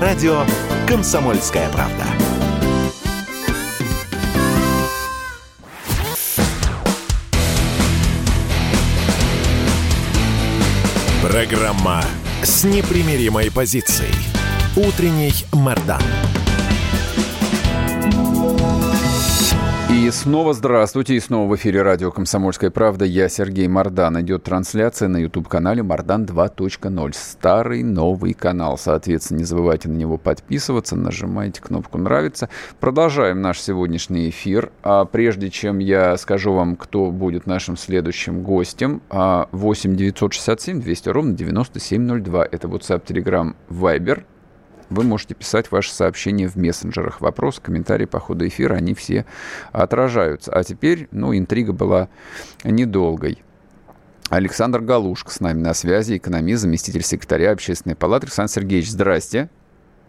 радио «Комсомольская правда». Программа с непримиримой позицией. Утренний Мордан. И снова здравствуйте, и снова в эфире радио «Комсомольская правда». Я Сергей Мордан. Идет трансляция на YouTube-канале «Мордан 2.0». Старый новый канал. Соответственно, не забывайте на него подписываться, нажимайте кнопку «Нравится». Продолжаем наш сегодняшний эфир. А прежде чем я скажу вам, кто будет нашим следующим гостем, 8 967 200 ровно 9702. Это WhatsApp, Telegram, Viber – вы можете писать ваши сообщения в мессенджерах. Вопросы, комментарии по ходу эфира, они все отражаются. А теперь, ну, интрига была недолгой. Александр Галушка с нами на связи, экономист, заместитель секретаря Общественной палаты. Александр Сергеевич, здрасте.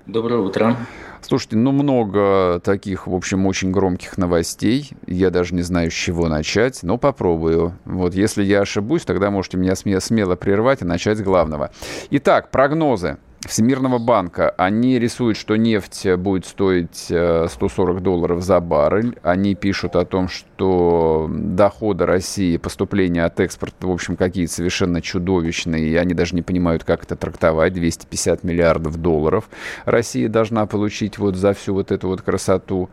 Доброе утро. Слушайте, ну много таких, в общем, очень громких новостей. Я даже не знаю, с чего начать, но попробую. Вот если я ошибусь, тогда можете меня смело прервать и начать с главного. Итак, прогнозы. Всемирного банка, они рисуют, что нефть будет стоить 140 э, долларов за баррель. Они пишут о том, что доходы России, поступления от экспорта, в общем, какие-то совершенно чудовищные, и они даже не понимают, как это трактовать. 250 миллиардов долларов Россия должна получить вот за всю вот эту вот красоту.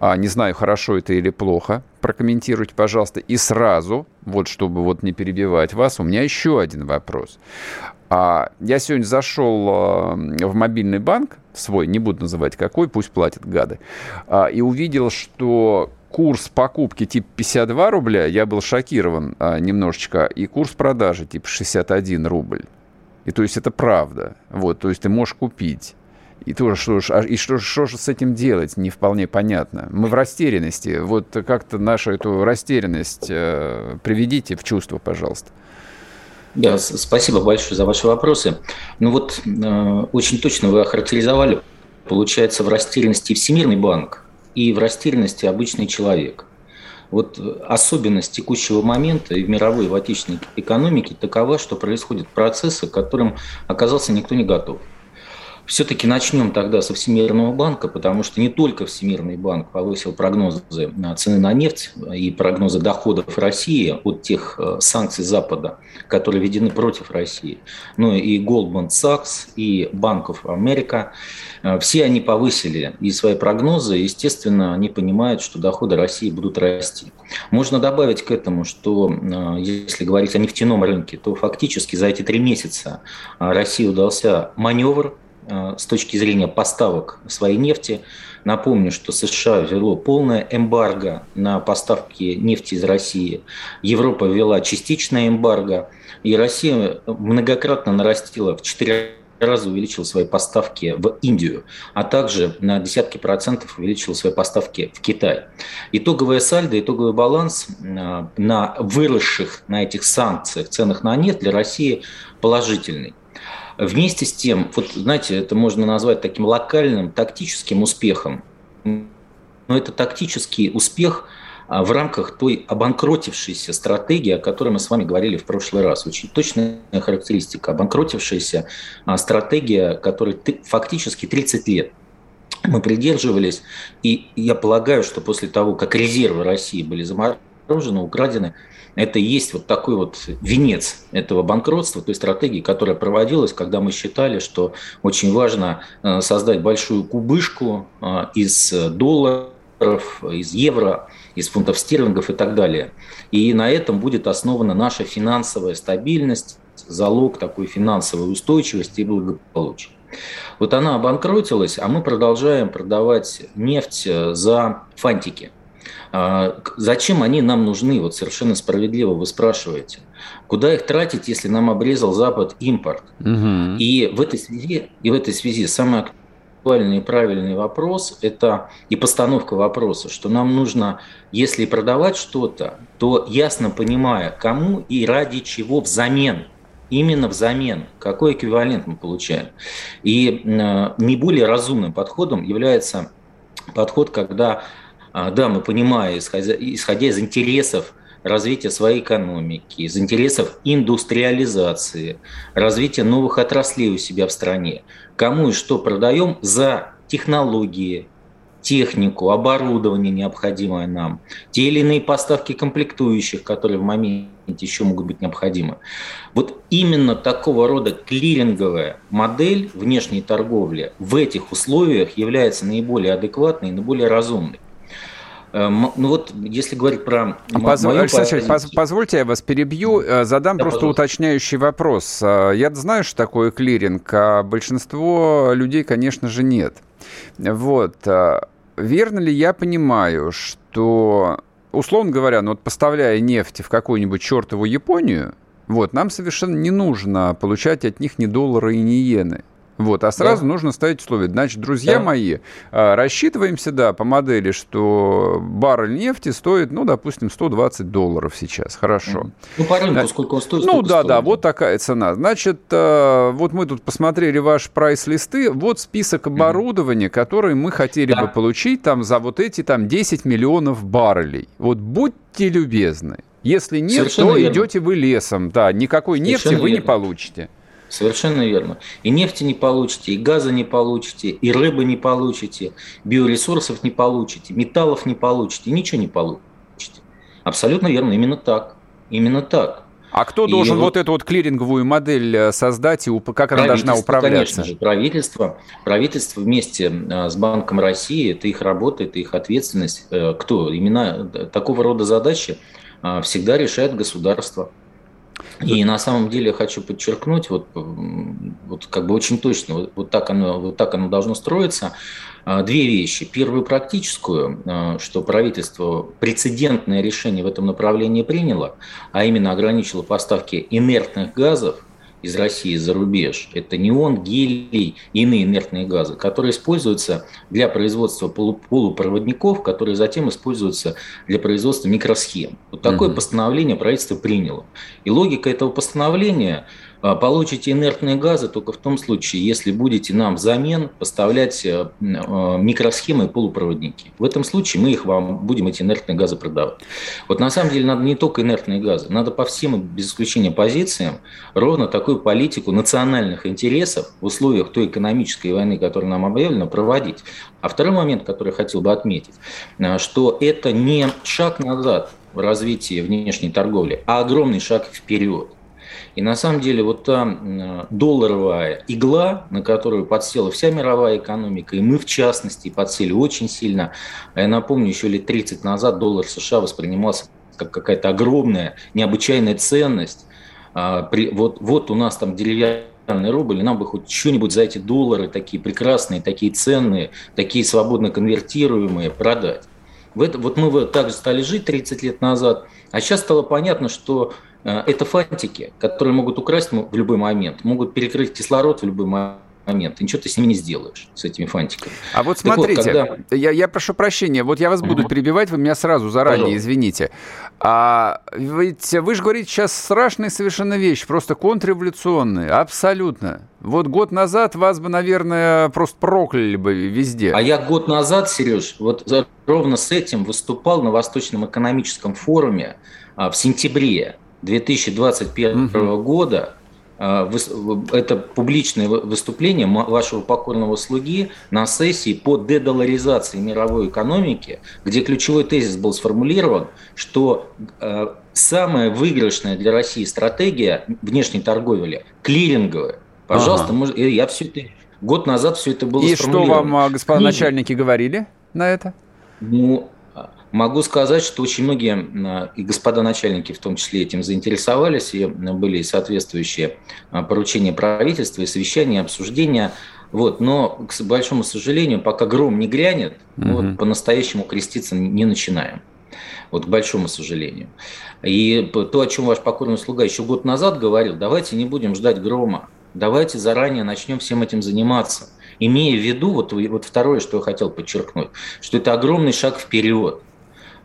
А, не знаю, хорошо это или плохо. Прокомментируйте, пожалуйста. И сразу, вот чтобы вот не перебивать вас, у меня еще один вопрос. А, я сегодня зашел а, в мобильный банк свой, не буду называть какой, пусть платят гады, а, и увидел, что курс покупки типа 52 рубля, я был шокирован немножечко, и курс продажи типа 61 рубль. И то есть это правда. Вот, то есть ты можешь купить. И тоже что ж, и что, что же с этим делать, не вполне понятно. Мы в растерянности. Вот как-то нашу эту растерянность э, приведите в чувство, пожалуйста. Да, спасибо большое за ваши вопросы. Ну вот э, очень точно вы охарактеризовали, получается, в растерянности Всемирный банк и в растерянности обычный человек. Вот особенность текущего момента и в мировой, и в отечественной экономике такова, что происходят процессы, к которым оказался никто не готов. Все-таки начнем тогда со Всемирного банка, потому что не только Всемирный банк повысил прогнозы цены на нефть и прогнозы доходов России от тех э, санкций Запада, которые введены против России, но и Goldman Sachs, и of America. Э, все они повысили и свои прогнозы, естественно, они понимают, что доходы России будут расти. Можно добавить к этому, что э, если говорить о нефтяном рынке, то фактически за эти три месяца России удался маневр с точки зрения поставок своей нефти. Напомню, что США ввело полное эмбарго на поставки нефти из России. Европа ввела частичное эмбарго. И Россия многократно нарастила в 4 раза увеличила свои поставки в Индию, а также на десятки процентов увеличила свои поставки в Китай. Итоговая сальдо, итоговый баланс э, на выросших на этих санкциях ценах на нефть для России положительный. Вместе с тем, вот знаете, это можно назвать таким локальным тактическим успехом. Но это тактический успех а, в рамках той обанкротившейся стратегии, о которой мы с вами говорили в прошлый раз. Очень точная характеристика. Обанкротившаяся а, стратегия, которой фактически 30 лет мы придерживались. И я полагаю, что после того, как резервы России были заморожены, украдены, это и есть вот такой вот венец этого банкротства, той стратегии, которая проводилась, когда мы считали, что очень важно э, создать большую кубышку э, из долларов, из евро, из фунтов стерлингов и так далее. И на этом будет основана наша финансовая стабильность, залог такой финансовой устойчивости и благополучия. Вот она обанкротилась, а мы продолжаем продавать нефть э, за фантики – а, зачем они нам нужны? Вот совершенно справедливо вы спрашиваете. Куда их тратить, если нам обрезал Запад импорт? Угу. И, в этой связи, и в этой связи самый актуальный и правильный вопрос – это и постановка вопроса, что нам нужно, если продавать что-то, то ясно понимая, кому и ради чего взамен – именно взамен, какой эквивалент мы получаем. И э, не более разумным подходом является подход, когда да, мы понимаем, исходя, исходя из интересов развития своей экономики, из интересов индустриализации, развития новых отраслей у себя в стране. Кому и что продаем за технологии, технику, оборудование необходимое нам, те или иные поставки комплектующих, которые в моменте еще могут быть необходимы. Вот именно такого рода клиринговая модель внешней торговли в этих условиях является наиболее адекватной и наиболее разумной. Эм, ну вот, если говорить про Позв... мою Александр позицию... позвольте, я вас перебью, э, задам да, просто пожалуйста. уточняющий вопрос. Э, я знаю, что такое клиринг, а большинство людей, конечно же, нет. Вот. Э, верно ли я понимаю, что, условно говоря, ну вот поставляя нефть в какую-нибудь чертову Японию, вот, нам совершенно не нужно получать от них ни доллара и ни иены. Вот, а сразу да. нужно ставить условия. Значит, друзья да. мои, а, рассчитываемся, да, по модели, что баррель нефти стоит, ну, допустим, 120 долларов сейчас. Хорошо. Ну, по рынку Значит, сколько он стоит? Ну, да, стоит. да, вот такая цена. Значит, а, вот мы тут посмотрели ваш прайс-листы. Вот список оборудования, mm-hmm. который мы хотели да. бы получить там за вот эти там 10 миллионов баррелей. Вот будьте любезны. Если нет, Совершенно то верно. идете вы лесом. Да, никакой Совершенно нефти вы верно. не получите. Совершенно верно. И нефти не получите, и газа не получите, и рыбы не получите, биоресурсов не получите, металлов не получите, ничего не получите. Абсолютно верно, именно так. Именно так. А кто и должен вот, вот эту вот клиринговую модель э, создать и как она должна управляться? Конечно же, правительство. Правительство вместе э, с Банком России, это их работа, это их ответственность. Э, кто? Именно такого рода задачи всегда решает государство. И на самом деле хочу подчеркнуть, вот, вот как бы очень точно, вот, вот, так оно, вот так оно должно строиться. А, две вещи. Первую практическую, а, что правительство прецедентное решение в этом направлении приняло, а именно ограничило поставки инертных газов из России за рубеж. Это неон, гелий и иные инертные газы, которые используются для производства полупроводников, которые затем используются для производства микросхем. Вот такое угу. постановление правительство приняло. И логика этого постановления – получите инертные газы только в том случае, если будете нам взамен поставлять э, а, микросхемы и полупроводники. В этом случае мы их вам будем эти инертные газы продавать. Вот на самом деле надо не только инертные газы, надо по всем, без исключения позициям, ровно такую политику национальных интересов в условиях той экономической войны, которая нам объявлена, проводить. А второй момент, который я хотел бы отметить, э, что это не шаг назад в развитии внешней торговли, а огромный шаг вперед. И на самом деле вот та долларовая игла, на которую подсела вся мировая экономика, и мы в частности подсели очень сильно. А я напомню, еще лет 30 назад доллар США воспринимался как какая-то огромная, необычайная ценность. А, вот, вот у нас там деревянный рубль, и нам бы хоть что-нибудь за эти доллары такие прекрасные, такие ценные, такие свободно конвертируемые продать. Вот мы так же стали жить 30 лет назад, а сейчас стало понятно, что Э, это фантики, которые могут украсть в любой момент, могут перекрыть кислород в любой момент. И ничего ты с ними не сделаешь, с этими фантиками. А вот смотрите, вот, когда... я, я прошу прощения, вот я вас буду угу. перебивать, вы меня сразу заранее Пожалуйста. извините. А ведь вы же говорите сейчас страшные совершенно вещи, просто контрреволюционные, абсолютно. Вот год назад вас бы, наверное, просто прокляли бы везде. А я год назад, Сереж, вот ровно с этим выступал на Восточном экономическом форуме а, в сентябре. 2021 угу. года это публичное выступление вашего покорного слуги на сессии по дедоларизации мировой экономики, где ключевой тезис был сформулирован, что а, самая выигрышная для России стратегия внешней торговли – клиринговая. Пожалуйста, ага. я все это... Год назад все это было И что вам, а, господа начальники, говорили на это? Ну, Могу сказать, что очень многие, и господа начальники в том числе этим заинтересовались, и были соответствующие а, поручения правительства, и совещания, и обсуждения. Вот, но, к большому сожалению, пока гром не грянет, угу. вот, по-настоящему креститься не начинаем. Вот, к большому сожалению. И то, о чем ваш покорный слуга еще год назад говорил, давайте не будем ждать грома, давайте заранее начнем всем этим заниматься. Имея в виду, вот, вот второе, что я хотел подчеркнуть, что это огромный шаг вперед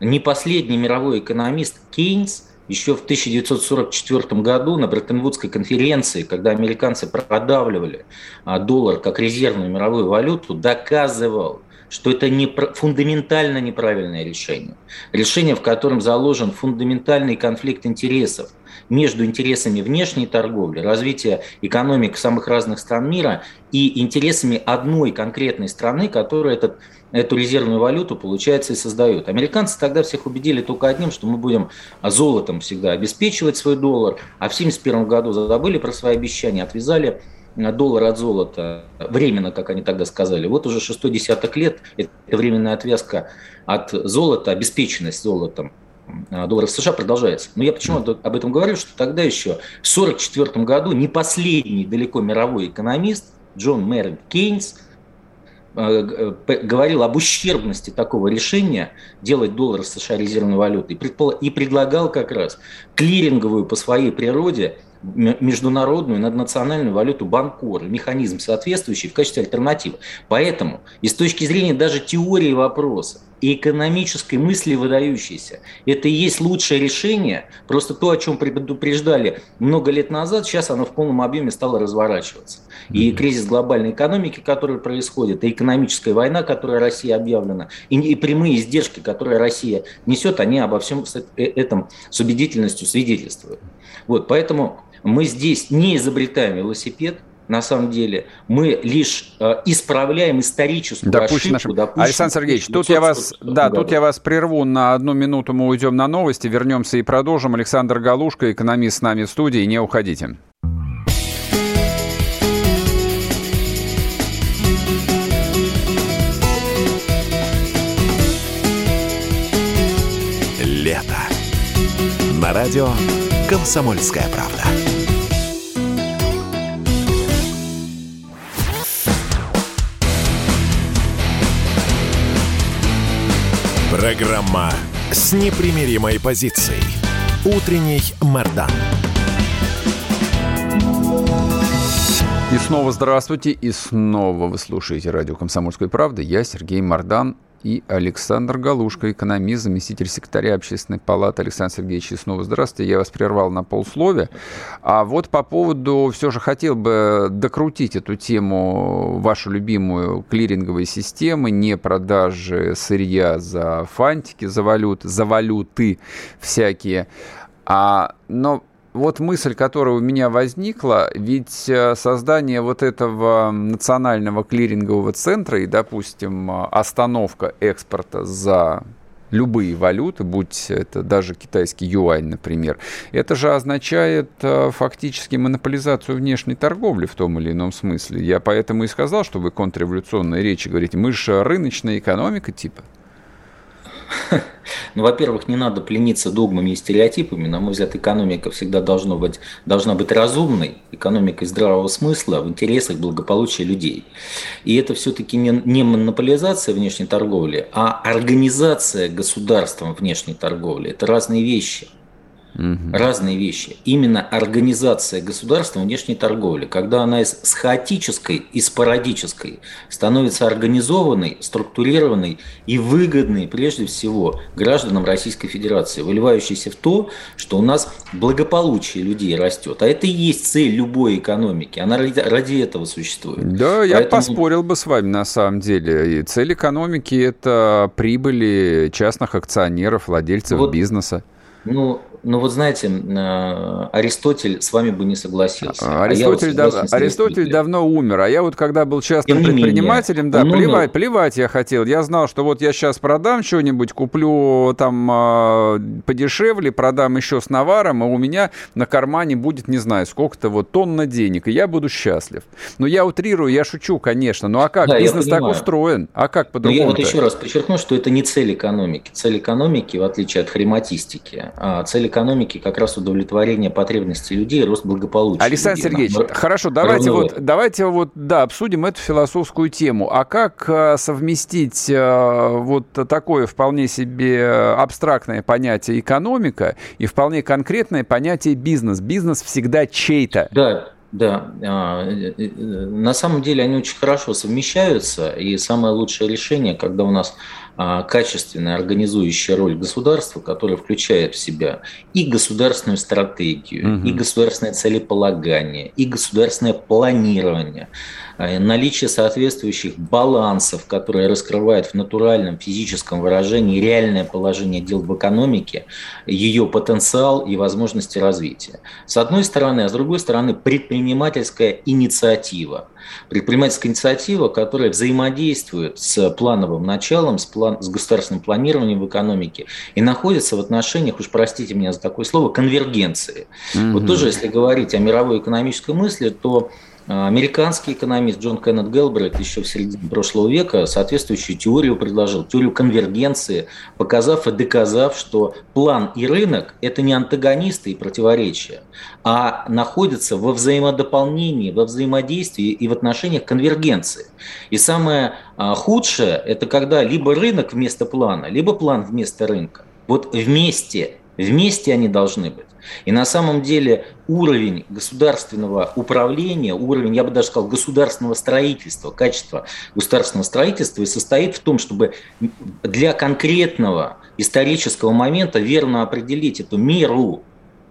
не последний мировой экономист Кейнс еще в 1944 году на Бреттон-Вудской конференции, когда американцы продавливали а, доллар как резервную мировую валюту, доказывал, что это не, фундаментально неправильное решение. Решение, в котором заложен фундаментальный конфликт интересов между интересами внешней торговли, развития экономик самых разных стран мира и интересами одной конкретной страны, которая этот, эту резервную валюту, получается, и создает. Американцы тогда всех убедили только одним, что мы будем золотом всегда обеспечивать свой доллар, а в 1971 году забыли про свои обещания, отвязали доллар от золота, временно, как они тогда сказали, вот уже шестой десяток лет, это временная отвязка от золота, обеспеченность золотом а, долларов США продолжается. Но я почему об этом говорю, что тогда еще в 1944 году не последний далеко мировой экономист Джон Мэрин Кейнс э, говорил об ущербности такого решения делать доллар США резервной валютой и предлагал как раз клиринговую по своей природе международную наднациональную валюту Банкор, механизм соответствующий в качестве альтернативы. Поэтому и с точки зрения даже теории вопроса, и экономической мысли выдающейся. Это и есть лучшее решение. Просто то, о чем предупреждали много лет назад, сейчас оно в полном объеме стало разворачиваться. И кризис глобальной экономики, который происходит, и экономическая война, которая Россия объявлена, и, и прямые издержки, которые Россия несет, они обо всем э, этом с убедительностью свидетельствуют. Вот, поэтому мы здесь не изобретаем велосипед, на самом деле. Мы лишь э, исправляем историческую Допущен ошибку. Допущен Александр Сергеевич, тут я вас, да, году. тут я вас прерву на одну минуту. Мы уйдем на новости, вернемся и продолжим. Александр Галушка, экономист с нами в студии. Не уходите. Радио «Комсомольская правда». Программа с непримиримой позицией. Утренний Мордан. И снова здравствуйте, и снова вы слушаете радио «Комсомольская правда». Я Сергей Мордан и Александр Галушка, экономист, заместитель секретаря Общественной палаты. Александр Сергеевич, снова здравствуйте. Я вас прервал на полсловия. А вот по поводу, все же хотел бы докрутить эту тему, вашу любимую клиринговой системы, не продажи сырья за фантики, за валюты, за валюты всякие. А, но вот мысль, которая у меня возникла, ведь э, создание вот этого национального клирингового центра и, допустим, остановка экспорта за любые валюты, будь это даже китайский юань, например, это же означает э, фактически монополизацию внешней торговли в том или ином смысле. Я поэтому и сказал, что вы контрреволюционные речи говорите. Мы же рыночная экономика типа. Ну, во-первых, не надо плениться догмами и стереотипами. На мой взгляд, экономика всегда должна быть, должна быть разумной, экономикой здравого смысла в интересах благополучия людей. И это все-таки не, не монополизация внешней торговли, а организация государством внешней торговли. Это разные вещи. Угу. Разные вещи. Именно организация государства внешней торговли, когда она из, с хаотической и спорадической становится организованной, структурированной и выгодной прежде всего гражданам Российской Федерации, выливающейся в то, что у нас благополучие людей растет. А это и есть цель любой экономики. Она ради, ради этого существует. Да, Поэтому... я поспорил бы с вами на самом деле. И цель экономики – это прибыли частных акционеров, владельцев вот, бизнеса. Ну, ну вот знаете, э, Аристотель с вами бы не согласился. А Аристотель, а дав... Аристотель давно умер, а я вот когда был частным предпринимателем, менее, да, плевать, умер... плевать я хотел. Я знал, что вот я сейчас продам что-нибудь, куплю там э, подешевле, продам еще с наваром, и у меня на кармане будет, не знаю, сколько-то вот тонна денег, и я буду счастлив. Но я утрирую, я шучу, конечно. Ну а как? Да, Бизнес так устроен. А как по-другому? Я вот еще раз подчеркну, что это не цель экономики. Цель экономики, в отличие от хрематистики, а цель экономики как раз удовлетворение потребностей людей, рост благополучия. Александр людей. Сергеевич, Нам хорошо, давайте вот, давайте вот, да, обсудим эту философскую тему. А как э, совместить э, вот такое вполне себе абстрактное понятие экономика и вполне конкретное понятие бизнес? Бизнес всегда чей-то. Да, да, а, э, на самом деле они очень хорошо совмещаются, и самое лучшее решение, когда у нас качественная организующая роль государства, которая включает в себя и государственную стратегию, угу. и государственное целеполагание, и государственное планирование, а, наличие соответствующих балансов, которые раскрывают в натуральном физическом выражении реальное положение дел в экономике, ее потенциал и возможности развития. С одной стороны, а с другой стороны предпринимательская инициатива. Предпринимательская инициатива, которая взаимодействует с плановым началом, с, план, с государственным планированием в экономике и находится в отношениях, уж простите меня за такое слово, конвергенции. Mm-hmm. Вот тоже, если говорить о мировой экономической мысли, то американский экономист Джон Кеннет Гелбрейт еще в середине прошлого века соответствующую теорию предложил, теорию конвергенции, показав и доказав, что план и рынок – это не антагонисты и противоречия, а находятся во взаимодополнении, во взаимодействии и в отношениях конвергенции. И самое а, худшее – это когда либо рынок вместо плана, либо план вместо рынка. Вот вместе, вместе они должны быть. И на самом деле уровень государственного управления, уровень, я бы даже сказал, государственного строительства, качество государственного строительства и состоит в том, чтобы для конкретного исторического момента верно определить эту меру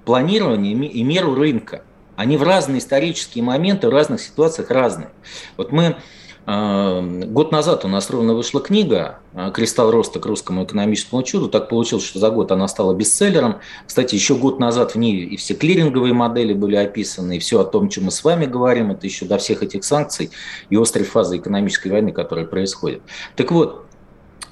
планирования и меру рынка. Они в разные исторические моменты, в разных ситуациях разные. Вот мы год назад у нас ровно вышла книга э, «Кристалл роста к русскому экономическому чуду». Так получилось, что за год она стала бестселлером. Кстати, еще год назад в ней и все клиринговые модели были описаны, и все о том, чем мы с вами говорим, это еще до всех этих санкций и острой фазы экономической войны, которая происходит. Так вот,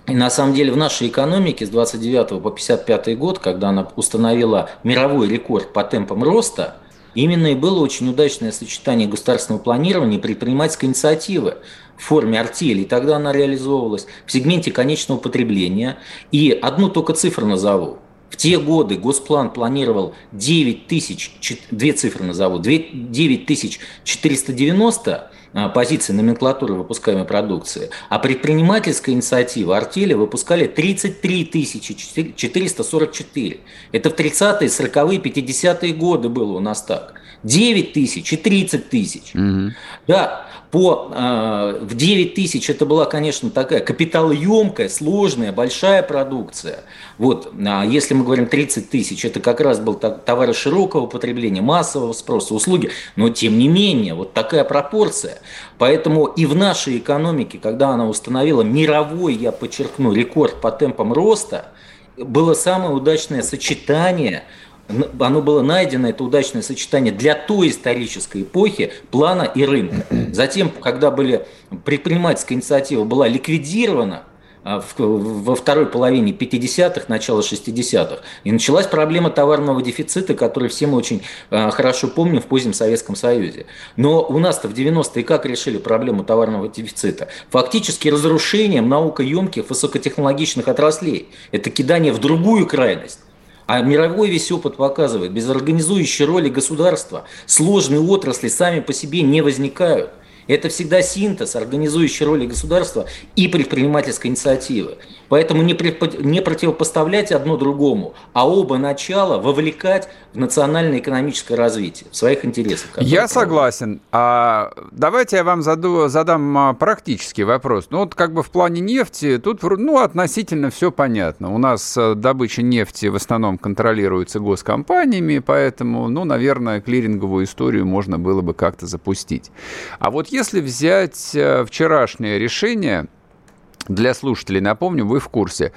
и на самом деле в нашей экономике с 29 по 55 год, когда она установила мировой рекорд по темпам роста – Именно и было очень удачное сочетание государственного планирования и предпринимательской инициативы в форме артели. И тогда она реализовывалась в сегменте конечного потребления. И одну только цифру назову. В те годы Госплан планировал 9 тысяч, две цифры назову, 9 тысяч 490 а, позиции номенклатуры выпускаемой продукции, а предпринимательская инициатива артели выпускали 33 тысячи 444. Это в 30-е, 40-е, 50-е годы было у нас так. 9 тысяч и 30 тысяч. Угу. Да, по, э, в 9 тысяч это была, конечно, такая капиталоемкая, сложная, большая продукция. Вот, а если мы говорим 30 тысяч, это как раз был товары широкого потребления, массового спроса, услуги, но тем не менее, вот такая пропорция. Поэтому и в нашей экономике, когда она установила мировой, я подчеркну, рекорд по темпам роста, было самое удачное сочетание – оно было найдено, это удачное сочетание для той исторической эпохи плана и рынка. Затем, когда были, предпринимательская инициатива была ликвидирована, а, во второй половине 50-х, начало 60-х. И началась проблема товарного дефицита, который все мы очень а, хорошо помним в позднем Советском Союзе. Но у нас-то в 90-е как решили проблему товарного дефицита? Фактически разрушением наукоемких высокотехнологичных отраслей. Это кидание в другую крайность. А мировой весь опыт показывает, без организующей роли государства сложные отрасли сами по себе не возникают. Это всегда синтез организующей роли государства и предпринимательской инициативы. Поэтому не, не противопоставлять одно другому, а оба начала вовлекать в национальное экономическое развитие в своих интересах. Я согласен. А давайте я вам заду, задам а, практический вопрос. Ну вот как бы в плане нефти тут ну, относительно все понятно. У нас э, добыча нефти в основном контролируется госкомпаниями, поэтому, ну, наверное, клиринговую историю можно было бы как-то запустить. А вот если взять э, вчерашнее решение для слушателей напомню, вы в курсе.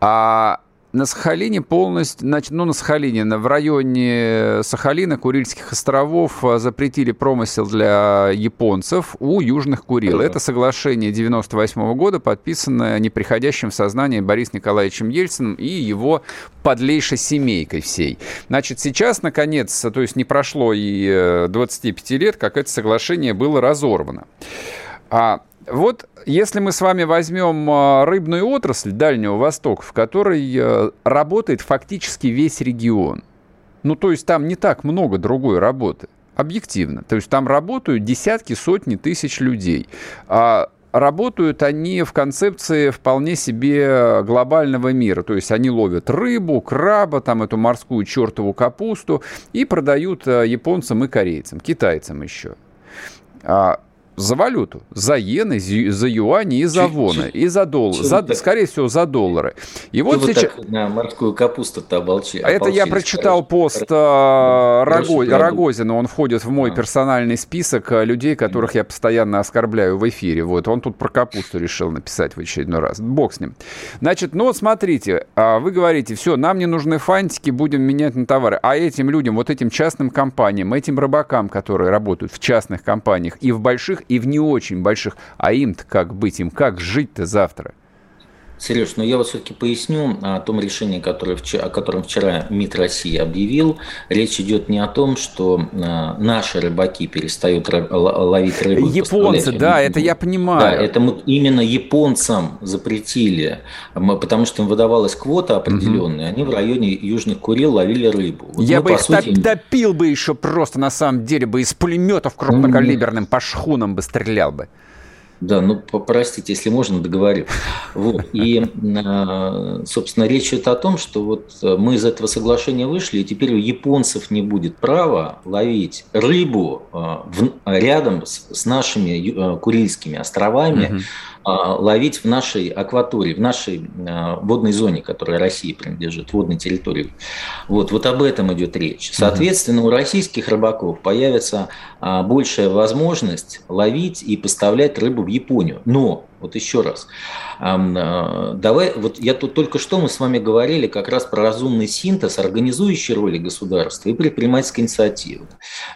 А на Сахалине полностью, ну, на Сахалине, в районе Сахалина, Курильских островов а, запретили промысел для японцев у Южных Курил. Это соглашение 98 года, подписанное неприходящим в сознание Борисом Николаевичем Ельциным и его подлейшей семейкой всей. Значит, сейчас, наконец, то есть не прошло и 25 э, лет, как это соглашение было разорвано. А вот если мы с вами возьмем а, рыбную отрасль Дальнего Востока, в которой э, работает фактически весь регион, ну то есть там не так много другой работы, объективно. То есть там работают десятки, сотни тысяч людей. А работают они в концепции вполне себе глобального мира. То есть они ловят рыбу, краба, там эту морскую чертову капусту и продают э, японцам и корейцам, китайцам еще. За валюту. За иены, за юани и за воны. И за доллары. За, скорее всего, за доллары. И вот сейчас... на морскую капусту-то оболчи, а Это я прочитал пост а, Раго... Рогозина. Он входит в мой а. персональный список а, людей, которых я постоянно оскорбляю в эфире. Вот он тут про капусту решил написать в очередной раз. Бог с ним. Значит, ну вот смотрите, вы говорите, все, нам не нужны фантики, будем менять на товары. А этим людям, вот этим частным компаниям, этим рыбакам, которые работают в частных компаниях и в больших, и в не очень больших. А им-то как быть? Им как жить-то завтра? Сереж, но я вот все-таки поясню о том решении, которое, о котором вчера МИД России объявил. Речь идет не о том, что э, наши рыбаки перестают ловить рыбу. Японцы, да, это я понимаю. Да, это мы именно японцам запретили, потому что им выдавалась квота определенная, угу. они в районе Южных Курил ловили рыбу. Вот я мы, бы их сути... допил бы еще просто, на самом деле, бы из пулеметов крупнокалиберным по шхунам бы стрелял бы. Да, ну, простите, если можно, договорю. Вот. И, а, собственно, речь идет о том, что вот мы из этого соглашения вышли, и теперь у японцев не будет права ловить рыбу а, рядом с нашими а, Курильскими островами, угу ловить в нашей акватории, в нашей а, водной зоне, которая России принадлежит, водной территории. Вот, вот об этом идет речь. Соответственно, у российских рыбаков появится а, большая возможность ловить и поставлять рыбу в Японию. Но вот еще раз. Э, давай, вот я тут только что мы с вами говорили как раз про разумный синтез, организующей роли государства и предпринимательской инициативы.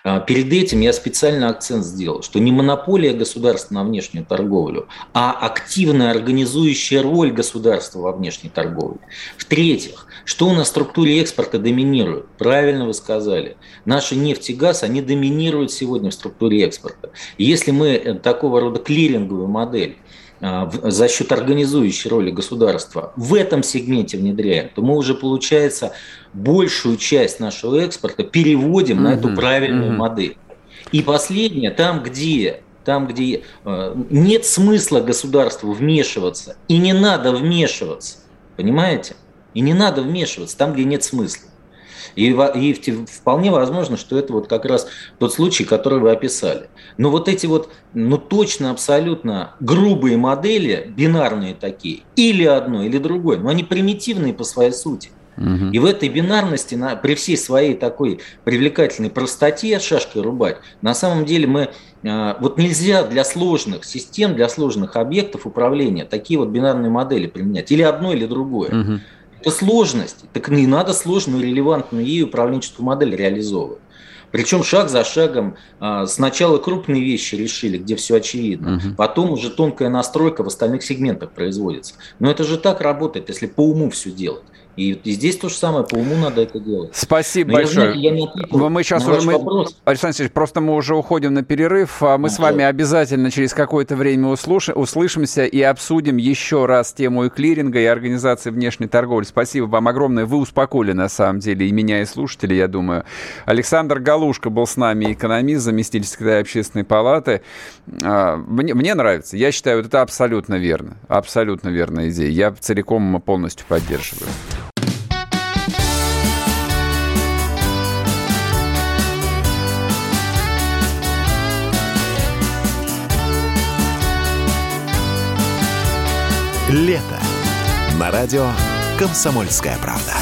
А, перед этим я специально акцент сделал, что не монополия государства на внешнюю торговлю, а активная организующая роль государства во внешней торговле. В-третьих, что у нас в структуре экспорта доминирует? Правильно вы сказали. Наши нефть и газ, они доминируют сегодня в структуре экспорта. если мы э, такого рода клиринговую модель а, за счет организующей роли государства в этом сегменте внедряем, то мы уже, получается, большую часть нашего экспорта переводим mm-hmm. на эту правильную mm-hmm. модель. И последнее, там, где там, где э, нет смысла государству вмешиваться, и не надо вмешиваться, понимаете? И не надо вмешиваться там, где нет смысла. И, и вполне возможно, что это вот как раз тот случай, который вы описали. Но вот эти вот, ну точно, абсолютно грубые модели, бинарные такие, или одно, или другое, но они примитивные по своей сути. И в этой бинарности, на, при всей своей такой привлекательной простоте шашкой рубать, на самом деле мы а, вот нельзя для сложных систем, для сложных объектов управления такие вот бинарные модели применять. Или одно, или другое. Угу. Это сложность. Так не надо сложную, релевантную ей управленческую модель реализовывать. Причем шаг за шагом а, сначала крупные вещи решили, где все очевидно, угу. потом уже тонкая настройка в остальных сегментах производится. Но это же так работает, если по уму все делать. И, и здесь то же самое, по уму надо это делать. Спасибо Но большое. Я, я не мы сейчас уже, мы, вопрос. Александр Алексеевич, просто мы уже уходим на перерыв. А мы ага. с вами обязательно через какое-то время услуш... услышимся и обсудим еще раз тему и клиринга, и организации внешней торговли. Спасибо вам огромное. Вы успокоили, на самом деле, и меня, и слушателей, я думаю. Александр Галушка был с нами, экономист, заместитель секретаря общественной палаты. А, мне, мне нравится. Я считаю, вот это абсолютно верно. Абсолютно верная идея. Я целиком полностью поддерживаю. Лето. На радио «Комсомольская правда».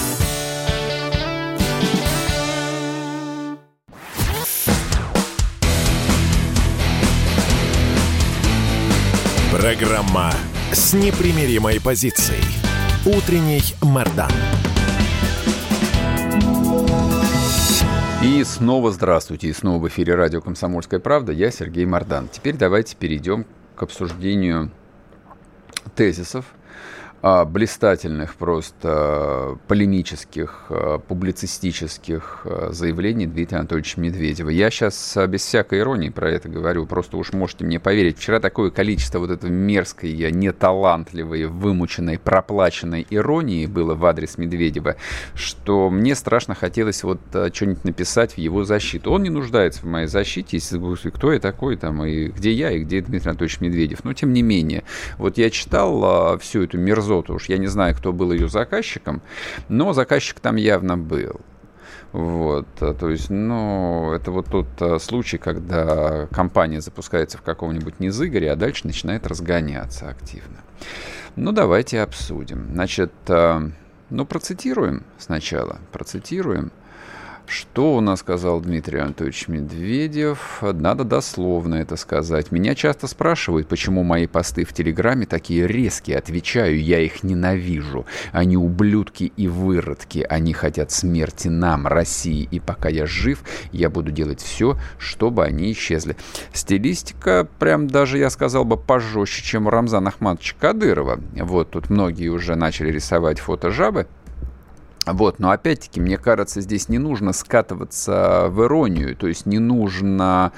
Программа с непримиримой позицией. Утренний Мордан. И снова здравствуйте. И снова в эфире радио «Комсомольская правда». Я Сергей Мордан. Теперь давайте перейдем к обсуждению тезисов, блистательных, просто полемических, а, публицистических а, заявлений Дмитрия Анатольевича Медведева. Я сейчас без всякой иронии про это говорю, просто уж можете мне поверить. Вчера такое количество вот этой мерзкой, неталантливой, вымученной, проплаченной иронии было в адрес Медведева, что мне страшно хотелось вот что-нибудь написать в его защиту. Он не нуждается в моей защите, если кто я такой, там, и где я, и где Дмитрий Анатольевич Медведев. Но тем не менее, вот я читал всю эту мерзоту, уж я не знаю, кто был ее заказчиком, но заказчик там явно был. Вот, то есть, ну, это вот тот случай, когда компания запускается в каком-нибудь низыгоре, а дальше начинает разгоняться активно. Ну, давайте обсудим. Значит, ну, процитируем сначала, процитируем. Что у нас сказал Дмитрий Анатольевич Медведев? Надо дословно это сказать. Меня часто спрашивают, почему мои посты в Телеграме такие резкие. Отвечаю, я их ненавижу. Они ублюдки и выродки. Они хотят смерти нам, России. И пока я жив, я буду делать все, чтобы они исчезли. Стилистика, прям даже, я сказал бы, пожестче, чем у Рамзана Ахматовича Кадырова. Вот тут многие уже начали рисовать фото жабы. Вот, но опять-таки, мне кажется, здесь не нужно скатываться в иронию, то есть не нужно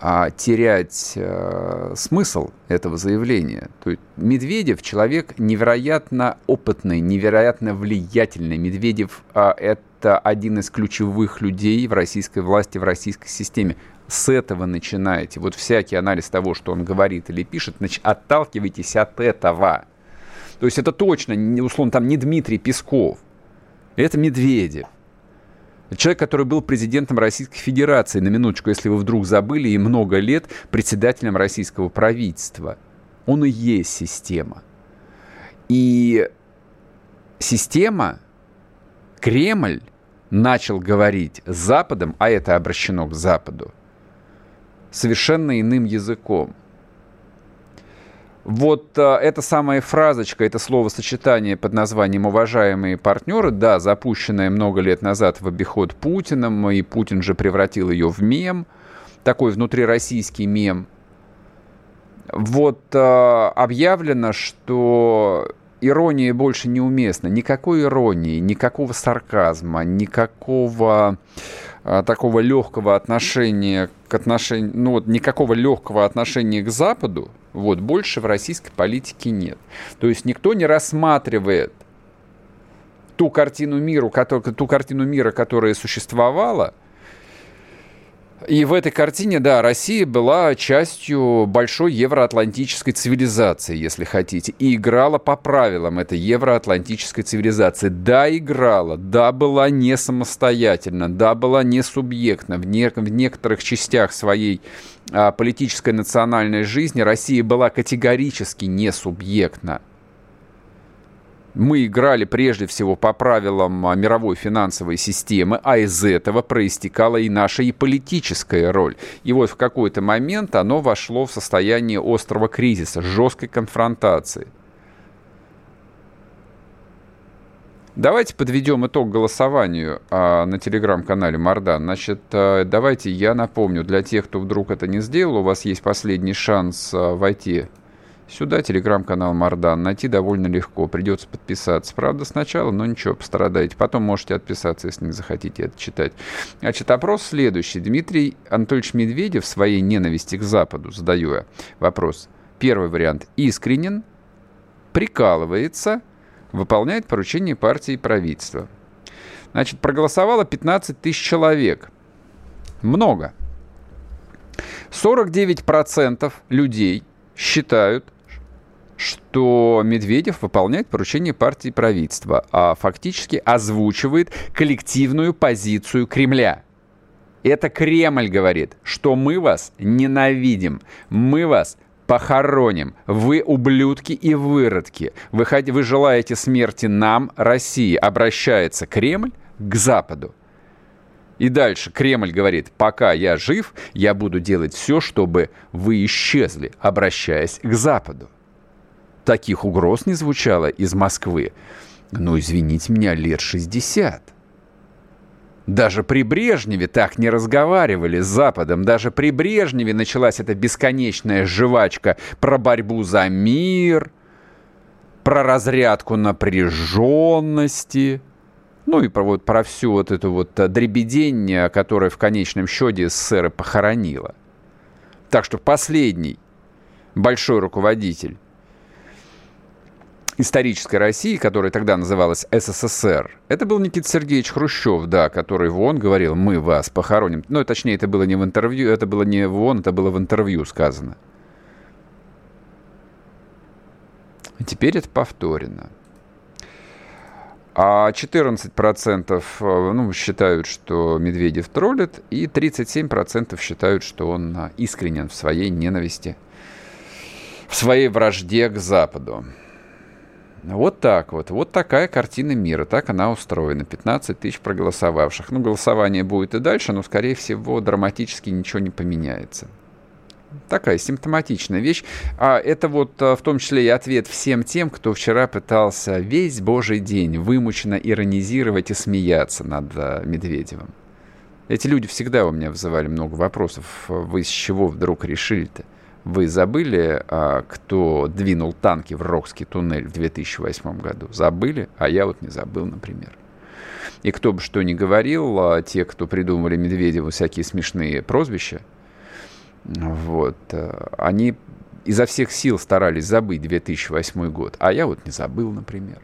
а, терять а, смысл этого заявления. То есть Медведев человек невероятно опытный, невероятно влиятельный. Медведев а, это один из ключевых людей в российской власти, в российской системе. С этого начинаете. Вот всякий анализ того, что он говорит или пишет, значит, отталкивайтесь от этого. То есть это точно, условно, там не Дмитрий Песков. Это Медведев. Человек, который был президентом Российской Федерации, на минуточку, если вы вдруг забыли, и много лет председателем российского правительства. Он и есть система. И система, Кремль начал говорить с Западом, а это обращено к Западу, совершенно иным языком – вот а, эта самая фразочка, это словосочетание под названием «уважаемые партнеры», да, запущенное много лет назад в обиход Путиным, и Путин же превратил ее в мем, такой внутрироссийский мем. Вот а, объявлено, что ирония больше неуместна. Никакой иронии, никакого сарказма, никакого такого легкого отношения к отношению, ну вот никакого легкого отношения к Западу, вот, больше в российской политике нет. То есть никто не рассматривает ту картину, миру, ту картину мира, которая существовала – и в этой картине, да, Россия была частью большой евроатлантической цивилизации, если хотите, и играла по правилам этой евроатлантической цивилизации. Да, играла, да, была не самостоятельна, да, была не субъектна. В, не, в некоторых частях своей а, политической национальной жизни Россия была категорически не субъектна мы играли прежде всего по правилам а, мировой финансовой системы, а из этого проистекала и наша и политическая роль. И вот в какой-то момент оно вошло в состояние острого кризиса, жесткой конфронтации. Давайте подведем итог голосованию а, на телеграм-канале Мардан. Значит, а, давайте я напомню для тех, кто вдруг это не сделал, у вас есть последний шанс а, войти Сюда телеграм-канал Мардан найти довольно легко. Придется подписаться. Правда, сначала, но ничего, пострадаете. Потом можете отписаться, если не захотите это читать. Значит, опрос следующий. Дмитрий Анатольевич Медведев своей ненависти к Западу, задаю я вопрос. Первый вариант. Искренен, прикалывается, выполняет поручение партии и правительства. Значит, проголосовало 15 тысяч человек. Много. 49% людей считают, что Медведев выполняет поручение партии правительства, а фактически озвучивает коллективную позицию Кремля. Это Кремль говорит, что мы вас ненавидим, мы вас похороним. Вы ублюдки и выродки. Вы, вы желаете смерти нам, России. Обращается Кремль к Западу. И дальше Кремль говорит, пока я жив, я буду делать все, чтобы вы исчезли, обращаясь к Западу таких угроз не звучало из Москвы. Ну, извините меня, лет 60. Даже при Брежневе так не разговаривали с Западом. Даже при Брежневе началась эта бесконечная жвачка про борьбу за мир, про разрядку напряженности, ну и про, вот, про всю вот эту вот дребедень, которая в конечном счете СССР похоронила. Так что последний большой руководитель исторической России, которая тогда называлась СССР, это был Никита Сергеевич Хрущев, да, который в ООН говорил, мы вас похороним. Ну, точнее, это было не в интервью, это было не в ООН, это было в интервью сказано. И теперь это повторено. А 14% э, ну, считают, что Медведев троллит, и 37% считают, что он э, искренен в своей ненависти, в своей вражде к Западу. Вот так вот. Вот такая картина мира. Так она устроена. 15 тысяч проголосовавших. Ну, голосование будет и дальше, но, скорее всего, драматически ничего не поменяется такая симптоматичная вещь. А это вот а, в том числе и ответ всем тем, кто вчера пытался весь божий день вымученно иронизировать и смеяться над а, Медведевым. Эти люди всегда у меня вызывали много вопросов. Вы с чего вдруг решили-то? Вы забыли, а, кто двинул танки в Рокский туннель в 2008 году? Забыли? А я вот не забыл, например. И кто бы что ни говорил, те, кто придумали Медведеву всякие смешные прозвища, вот. Э, они изо всех сил старались забыть 2008 год, а я вот не забыл, например.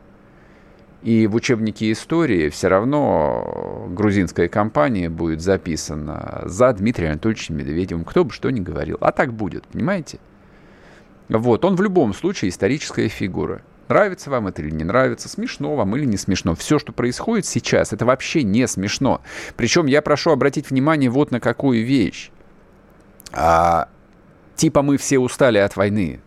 И в учебнике истории все равно грузинская компания будет записана за Дмитрием Анатольевичем Медведевым, кто бы что ни говорил. А так будет, понимаете? Вот, он в любом случае историческая фигура. Нравится вам это или не нравится, смешно вам или не смешно. Все, что происходит сейчас, это вообще не смешно. Причем я прошу обратить внимание вот на какую вещь. А, типа мы все устали от войны.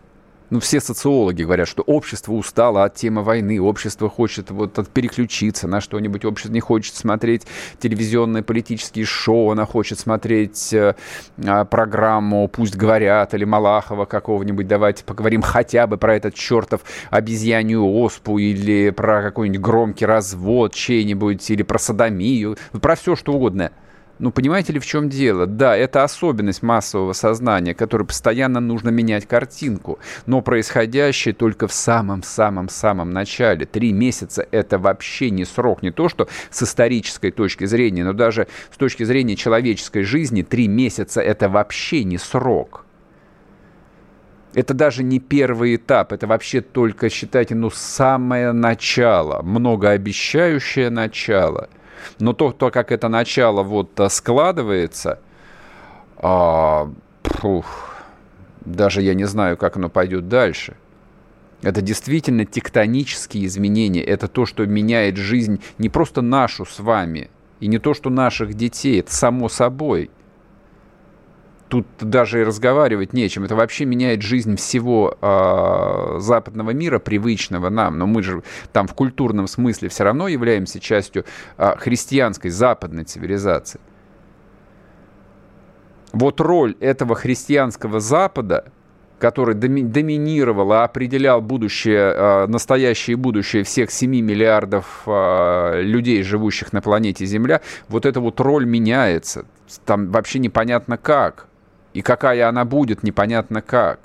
Ну, все социологи говорят, что общество устало от темы войны, общество хочет вот переключиться на что-нибудь, общество не хочет смотреть телевизионные политические шоу, она хочет смотреть э, э, программу «Пусть говорят» или Малахова какого-нибудь, давайте поговорим хотя бы про этот чертов обезьянью оспу или про какой-нибудь громкий развод чей-нибудь, или про садомию, про все что угодно – ну, понимаете ли, в чем дело? Да, это особенность массового сознания, которой постоянно нужно менять картинку. Но происходящее только в самом-самом-самом начале. Три месяца – это вообще не срок. Не то, что с исторической точки зрения, но даже с точки зрения человеческой жизни три месяца – это вообще не срок. Это даже не первый этап, это вообще только, считайте, ну, самое начало, многообещающее начало – но то, то как это начало вот э, складывается, а, фух, даже я не знаю, как оно пойдет дальше. Это действительно тектонические изменения. Это то, что меняет жизнь не просто нашу с вами, и не то, что наших детей. Это само собой тут даже и разговаривать нечем. Это вообще меняет жизнь всего э, западного мира, привычного нам. Но мы же там в культурном смысле все равно являемся частью э, христианской западной цивилизации. Вот роль этого христианского Запада, который доминировал и определял будущее, настоящее и будущее всех 7 миллиардов людей, живущих на планете Земля, вот эта вот роль меняется. Там вообще непонятно как. И какая она будет, непонятно как.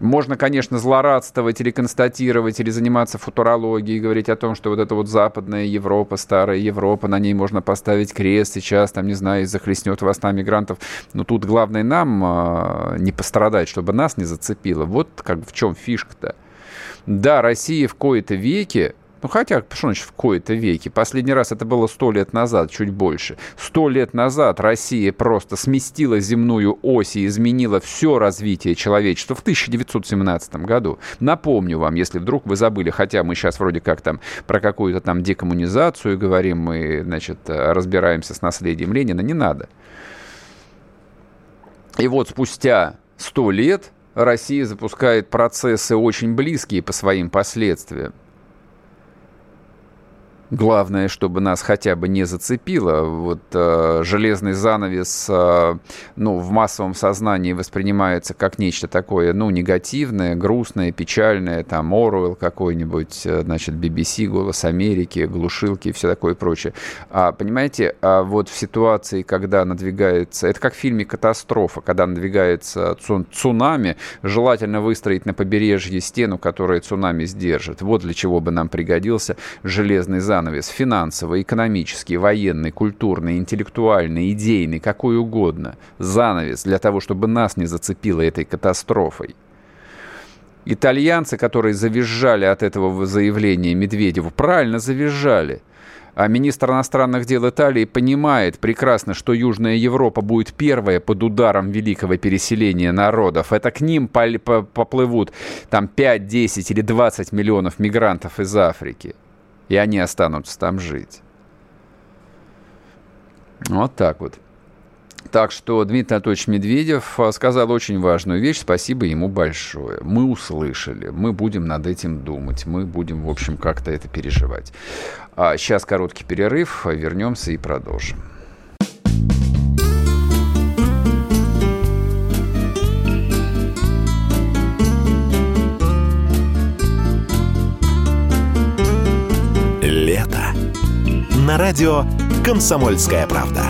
Можно, конечно, злорадствовать или констатировать, или заниматься футурологией, говорить о том, что вот эта вот западная Европа, старая Европа, на ней можно поставить крест сейчас, там, не знаю, захлестнет вас на мигрантов. Но тут главное нам э, не пострадать, чтобы нас не зацепило. Вот как в чем фишка-то. Да, Россия в кои-то веке ну, хотя, что значит в кои-то веке? Последний раз это было сто лет назад, чуть больше. Сто лет назад Россия просто сместила земную ось и изменила все развитие человечества в 1917 году. Напомню вам, если вдруг вы забыли, хотя мы сейчас вроде как там про какую-то там декоммунизацию говорим, мы, значит, разбираемся с наследием Ленина, не надо. И вот спустя сто лет Россия запускает процессы очень близкие по своим последствиям. Главное, чтобы нас хотя бы не зацепило. Вот э, железный занавес, э, ну, в массовом сознании воспринимается как нечто такое, ну, негативное, грустное, печальное, там, Оруэлл какой-нибудь, э, значит, BBC, Голос Америки, глушилки и все такое прочее. А, понимаете, а вот в ситуации, когда надвигается, это как в фильме «Катастрофа», когда надвигается цунами, желательно выстроить на побережье стену, которая цунами сдержит. Вот для чего бы нам пригодился железный занавес занавес финансовый, экономический, военный, культурный, интеллектуальный, идейный, какой угодно. Занавес для того, чтобы нас не зацепило этой катастрофой. Итальянцы, которые завизжали от этого заявления Медведеву, правильно завизжали. а министр иностранных дел Италии понимает прекрасно, что Южная Европа будет первая под ударом великого переселения народов. Это к ним поплывут там 5, 10 или 20 миллионов мигрантов из Африки. И они останутся там жить. Вот так вот. Так что Дмитрий Анатольевич Медведев а, сказал очень важную вещь. Спасибо ему большое. Мы услышали. Мы будем над этим думать. Мы будем, в общем, как-то это переживать. А сейчас короткий перерыв. Вернемся и продолжим. На радио «Комсомольская правда».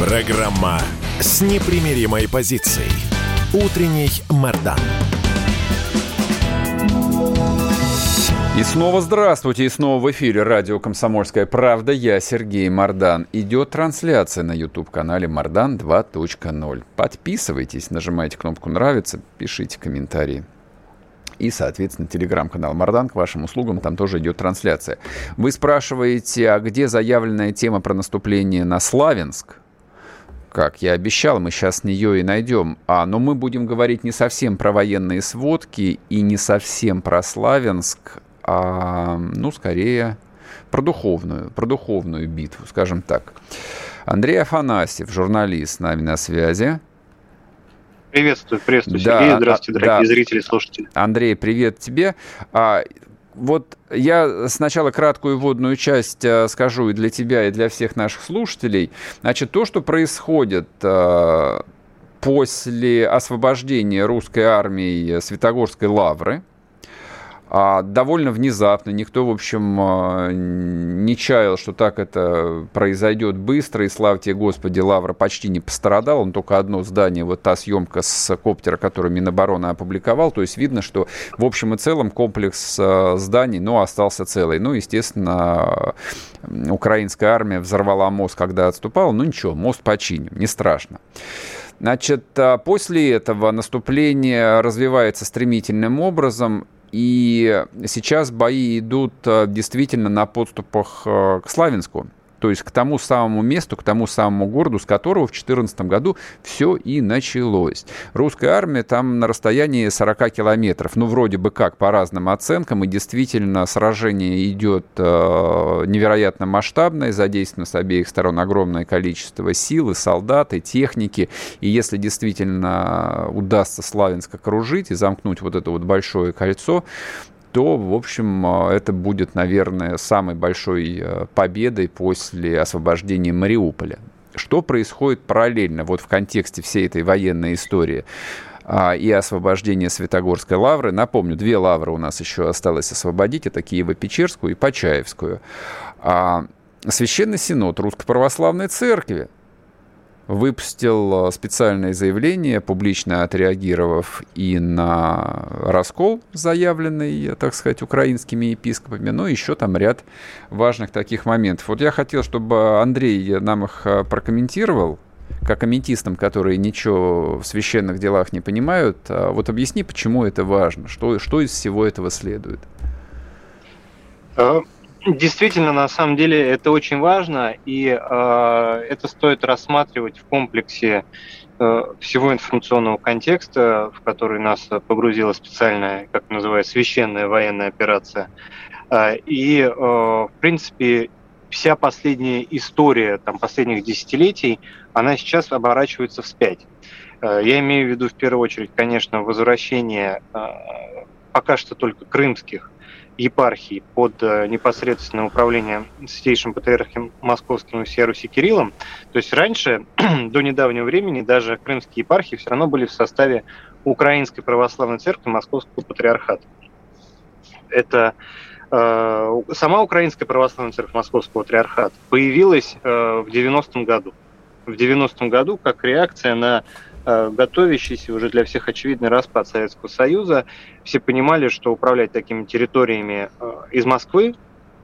Программа с непримиримой позицией. Утренний Мордан. И снова здравствуйте, и снова в эфире радио «Комсомольская правда». Я Сергей Мордан. Идет трансляция на YouTube-канале «Мордан 2.0». Подписывайтесь, нажимайте кнопку «Нравится», пишите комментарии. И, соответственно, телеграм-канал Мардан к вашим услугам, там тоже идет трансляция. Вы спрашиваете, а где заявленная тема про наступление на Славянск? как я обещал, мы сейчас нее и найдем. А, но мы будем говорить не совсем про военные сводки и не совсем про Славянск, а, ну, скорее, про духовную, про духовную битву, скажем так. Андрей Афанасьев, журналист, с нами на связи. Приветствую, приветствую, да, Сергей. Здравствуйте, дорогие да. зрители, слушатели. Андрей, привет тебе. А, вот я сначала краткую вводную часть э, скажу и для тебя, и для всех наших слушателей. Значит, то, что происходит э, после освобождения русской армии Святогорской лавры – а, довольно внезапно. Никто, в общем, а, не чаял, что так это произойдет быстро. И слава тебе, Господи, Лавра почти не пострадал. Он только одно здание, вот та съемка с коптера, которую Минобороны опубликовал. То есть видно, что в общем и целом комплекс а, зданий, ну, остался целый. Ну, естественно, украинская армия взорвала мост, когда отступала. Ну, ничего, мост починим, не страшно. Значит, после этого наступление развивается стремительным образом, и сейчас бои идут э, действительно на подступах э, к Славянску то есть к тому самому месту, к тому самому городу, с которого в 2014 году все и началось. Русская армия там на расстоянии 40 километров, ну, вроде бы как, по разным оценкам, и действительно сражение идет э, невероятно масштабное, задействовано с обеих сторон огромное количество сил, и солдат, и техники, и если действительно удастся Славянск окружить и замкнуть вот это вот большое кольцо, то, в общем, а, это будет, наверное, самой большой э, победой после освобождения Мариуполя. Что происходит параллельно вот в контексте всей этой военной истории? А, и освобождения Святогорской лавры. Напомню, две лавры у нас еще осталось освободить. Это Киево-Печерскую и Почаевскую. А, Священный Синод Русской Православной Церкви выпустил э, специальное заявление, публично отреагировав и на раскол, заявленный, так сказать, украинскими епископами, но еще там ряд важных таких моментов. Вот я хотел, чтобы Андрей нам их э, прокомментировал, как аметистам, которые ничего в священных делах не понимают. А вот объясни, почему это важно, что, что из всего этого следует. Действительно, на самом деле это очень важно, и э, это стоит рассматривать в комплексе э, всего информационного контекста, в который нас погрузила специальная, как называется, священная военная операция. Э, и, э, в принципе, вся последняя история там, последних десятилетий, она сейчас оборачивается вспять. Э, я имею в виду в первую очередь, конечно, возвращение э, пока что только крымских епархий под э, непосредственное управление Святейшим Патриархом Московским и всей Кириллом. То есть раньше, до недавнего времени, даже крымские епархии все равно были в составе Украинской Православной Церкви Московского Патриархата. Это э, сама Украинская Православная Церковь Московского Патриархата появилась э, в 90-м году. В 90-м году как реакция на готовящийся уже для всех очевидный распад Советского Союза. Все понимали, что управлять такими территориями э, из Москвы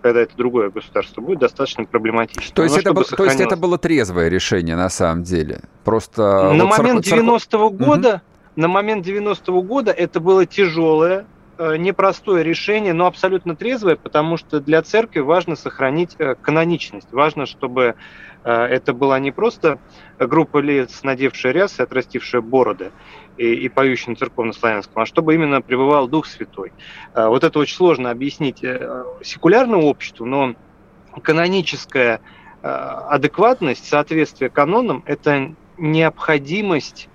когда это другое государство, будет достаточно проблематично. То есть, это, был, сохранилось... то есть это было трезвое решение на самом деле? Просто... На вот момент 90-го года... Угу. На момент 90-го года это было тяжелое, э, непростое решение, но абсолютно трезвое, потому что для церкви важно сохранить э, каноничность. Важно, чтобы э, это была не просто группа лиц, надевшая рясы, отрастившая бороды, и, и поющим церковно-славянском, а чтобы именно пребывал Дух Святой. Вот это очень сложно объяснить э, секулярному обществу, но каноническая э, адекватность, соответствие канонам – это необходимость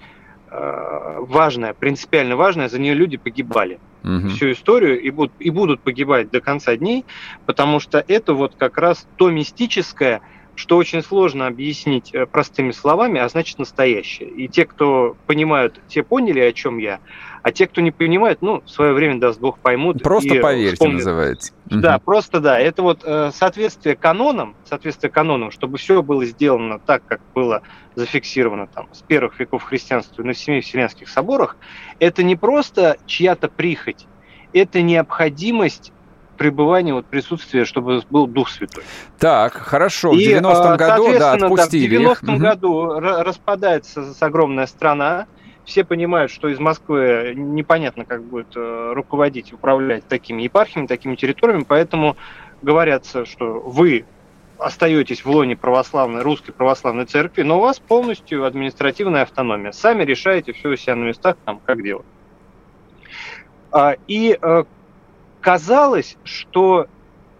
э, важная, принципиально важная, за нее люди погибали угу. всю историю и будут, и будут погибать до конца дней, потому что это вот как раз то мистическое, что очень сложно объяснить э, простыми словами, а значит настоящее. И те, кто понимают, те поняли, о чем я, а те, кто не понимает, ну, в свое время, даст Бог, поймут. Просто поверьте, вспомнят. называется. Да, угу. просто да. Это вот э, соответствие канонам, соответствие канонам, чтобы все было сделано так, как было зафиксировано там с первых веков христианства на семи вселенских соборах, это не просто чья-то прихоть, это необходимость пребывания, вот присутствия, чтобы был Дух Святой. Так, хорошо. В 90-м а, году, да, отпустили да, в 90-м году распадается огромная страна, все понимают, что из Москвы непонятно, как будет э, руководить, управлять такими епархиями, такими территориями, поэтому говорятся, что вы остаетесь в лоне православной, русской православной церкви, но у вас полностью административная автономия. Сами решаете все у себя на местах, там, как делать. И э, казалось, что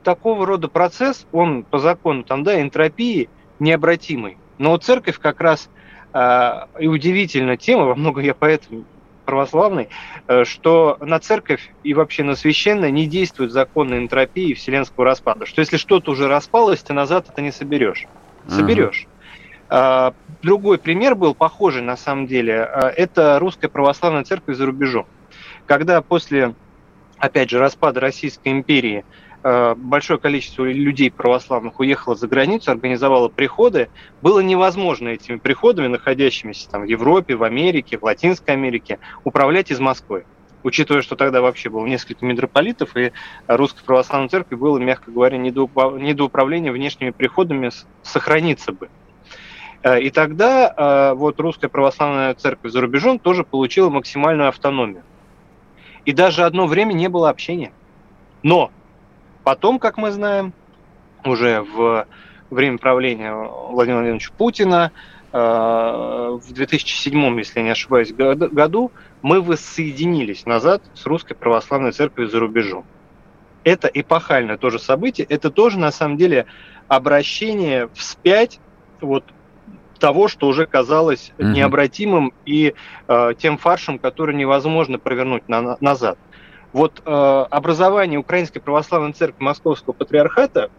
такого рода процесс, он по закону там, да, энтропии необратимый. Но церковь как раз и удивительная тема, во много я поэтому православный, э, что на церковь и вообще на священное не действуют законы энтропии и вселенского распада. Что если что-то уже распалось, ты назад это не соберешь. Соберешь. Uh-huh. Другой пример был похожий на самом деле. Это русская православная церковь за рубежом. Когда после опять же, распада Российской империи э, большое количество людей православных уехало за границу, организовало приходы, было невозможно этими приходами, находящимися там в Европе, в Америке, в Латинской Америке, управлять из Москвы. Учитывая, что тогда вообще было несколько митрополитов, и Русской Православной Церкви было, мягко говоря, не до управления внешними приходами сохраниться бы. Э, и тогда э, вот Русская Православная Церковь за рубежом тоже получила максимальную автономию. И даже одно время не было общения. Но потом, как мы знаем, уже в время правления Владимира Владимировича Путина, э, в 2007, если я не ошибаюсь, году мы воссоединились назад с Русской Православной Церковью за рубежом. Это эпохальное тоже событие, это тоже на самом деле обращение вспять вот того, что уже казалось mm-hmm. необратимым и э, тем фаршем, который невозможно провернуть на, назад. Вот э, образование Украинской Православной Церкви Московского Патриархата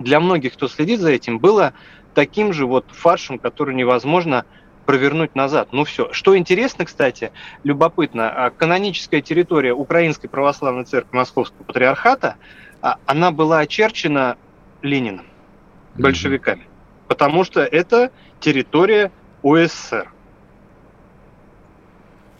для многих, кто следит за этим, было таким же вот фаршем, который невозможно провернуть назад. Ну все. Что интересно, кстати, любопытно, а каноническая территория Украинской Православной Церкви Московского Патриархата, а, она была очерчена Лениным, большевиками. Mm-hmm потому что это территория УССР.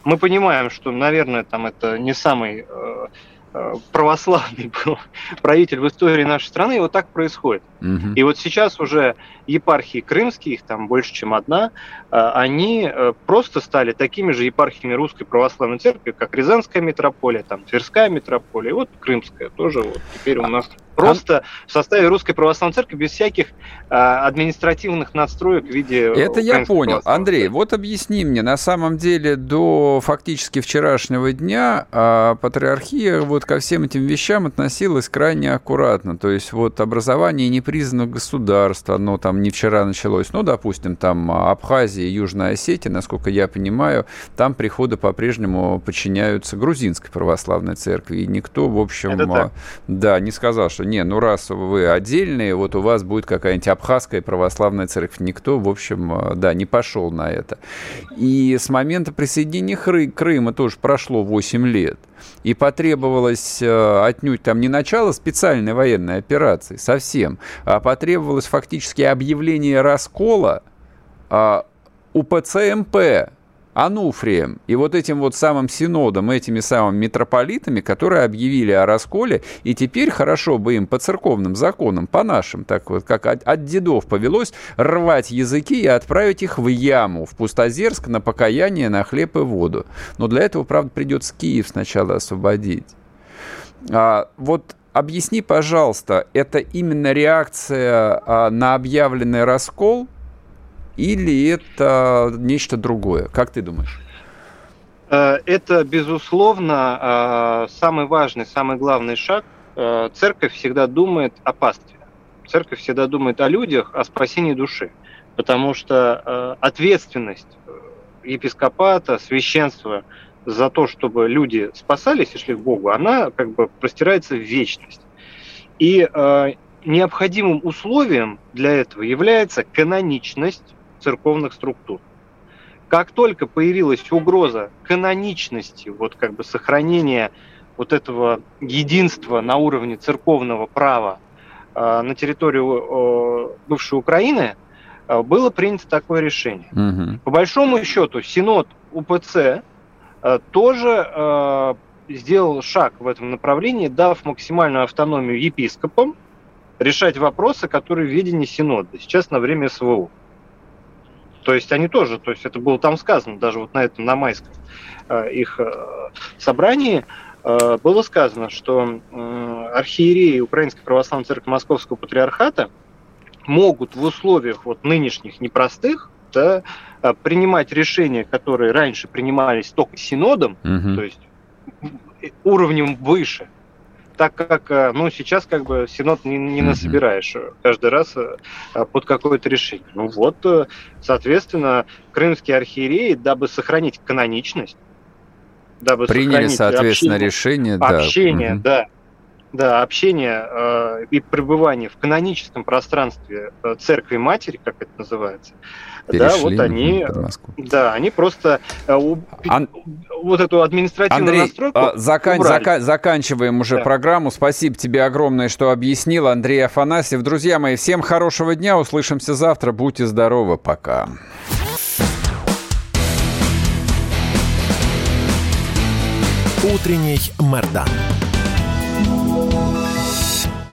Мы понимаем, что, наверное, там это не самый э, э, православный был правитель в истории нашей страны, и вот так происходит. Угу. И вот сейчас уже епархии крымские, их там больше, чем одна, э, они э, просто стали такими же епархиями русской православной церкви, как Рязанская митрополия, там Тверская митрополия, и вот Крымская тоже вот теперь у нас Просто в составе Русской Православной Церкви без всяких а, административных надстроек в виде... Это я понял. Андрей, вот объясни мне, на самом деле до фактически вчерашнего дня а, патриархия вот ко всем этим вещам относилась крайне аккуратно. То есть вот образование не признано государство, оно там не вчера началось. Ну, допустим, там Абхазия и Южная Осетия, насколько я понимаю, там приходы по-прежнему подчиняются грузинской православной церкви. И никто, в общем, да, не сказал, что не, ну раз вы отдельные, вот у вас будет какая-нибудь абхазская православная церковь. Никто, в общем, э, да, не пошел на это. И с момента присоединения Крыма тоже прошло 8 лет. И потребовалось э, отнюдь там не начало специальной военной операции совсем, а потребовалось фактически объявление раскола а, УПЦ МП Ануфрием и вот этим вот самым синодом, этими самыми митрополитами, которые объявили о расколе, и теперь хорошо бы им по церковным законам, по нашим, так вот, как от, от дедов повелось, рвать языки и отправить их в яму, в Пустозерск на покаяние, на хлеб и воду. Но для этого, правда, придется Киев сначала освободить. А, вот объясни, пожалуйста, это именно реакция а, на объявленный раскол – или это нечто другое? Как ты думаешь? Э, это, безусловно, э, самый важный, самый главный шаг. Э, церковь всегда думает о пастве. Церковь всегда думает о людях, о спасении души. Потому что ответственность епископата, священства за то, чтобы люди спасались и шли к Богу, она как бы простирается в вечность. И необходимым условием для этого является каноничность церковных структур. Как только появилась угроза каноничности, вот как бы сохранения вот этого единства на уровне церковного права э, на территорию э, бывшей Украины, э, было принято такое решение. Угу. По большому счету, Синод УПЦ э, тоже э, сделал шаг в этом направлении, дав максимальную автономию епископам решать вопросы, которые в видении Синода сейчас на время СВО. То есть они тоже, то есть это было там сказано, даже вот на этом, на майском э, их э, собрании, э, было сказано, что архиереи Украинской Православной Церкви Московского Патриархата могут в условиях вот нынешних непростых да, принимать решения, которые раньше принимались только синодом, угу. то есть уровнем выше, так как э, ну, сейчас как бы Синод не, не насобираешь э, каждый раз э, под какое-то решение. Ну вот, соответственно, крымские архиереи, дабы сохранить каноничность, дабы Приняли, соответственно, общение, решение. Общение, да. да да, общение э, и пребывание в каноническом пространстве э, церкви матери, как это называется, Перешли да, вот они, да, они просто э, Ан... вот эту административную Андрей, настройку э, закан... зака... заканчиваем уже да. программу. Спасибо тебе огромное, что объяснил, Андрей Афанасьев. Друзья мои, всем хорошего дня, услышимся завтра, будьте здоровы, пока. Утренний Мордан.